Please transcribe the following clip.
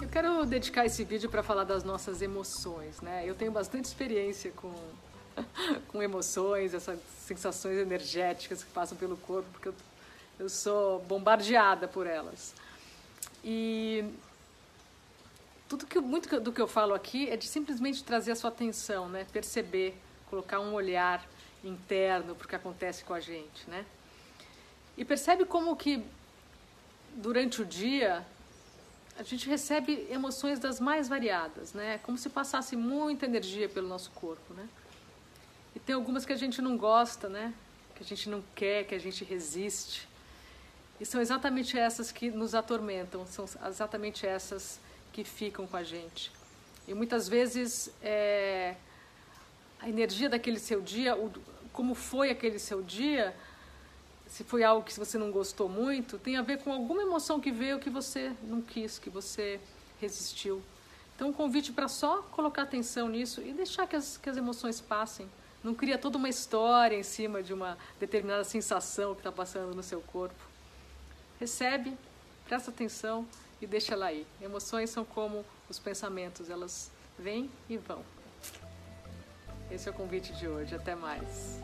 Eu quero dedicar esse vídeo para falar das nossas emoções, né? Eu tenho bastante experiência com, com emoções, essas sensações energéticas que passam pelo corpo, porque eu, eu sou bombardeada por elas. E tudo que muito do que eu falo aqui é de simplesmente trazer a sua atenção, né? Perceber, colocar um olhar interno para o que acontece com a gente, né? E percebe como que durante o dia a gente recebe emoções das mais variadas, né? Como se passasse muita energia pelo nosso corpo, né? E tem algumas que a gente não gosta, né? Que a gente não quer, que a gente resiste. E são exatamente essas que nos atormentam, são exatamente essas que ficam com a gente. E muitas vezes é, a energia daquele seu dia, o, como foi aquele seu dia, se foi algo que você não gostou muito, tem a ver com alguma emoção que veio que você não quis, que você resistiu. Então, um convite para só colocar atenção nisso e deixar que as, que as emoções passem. Não cria toda uma história em cima de uma determinada sensação que está passando no seu corpo. Recebe, presta atenção e deixa ela aí. Emoções são como os pensamentos, elas vêm e vão. Esse é o convite de hoje. Até mais.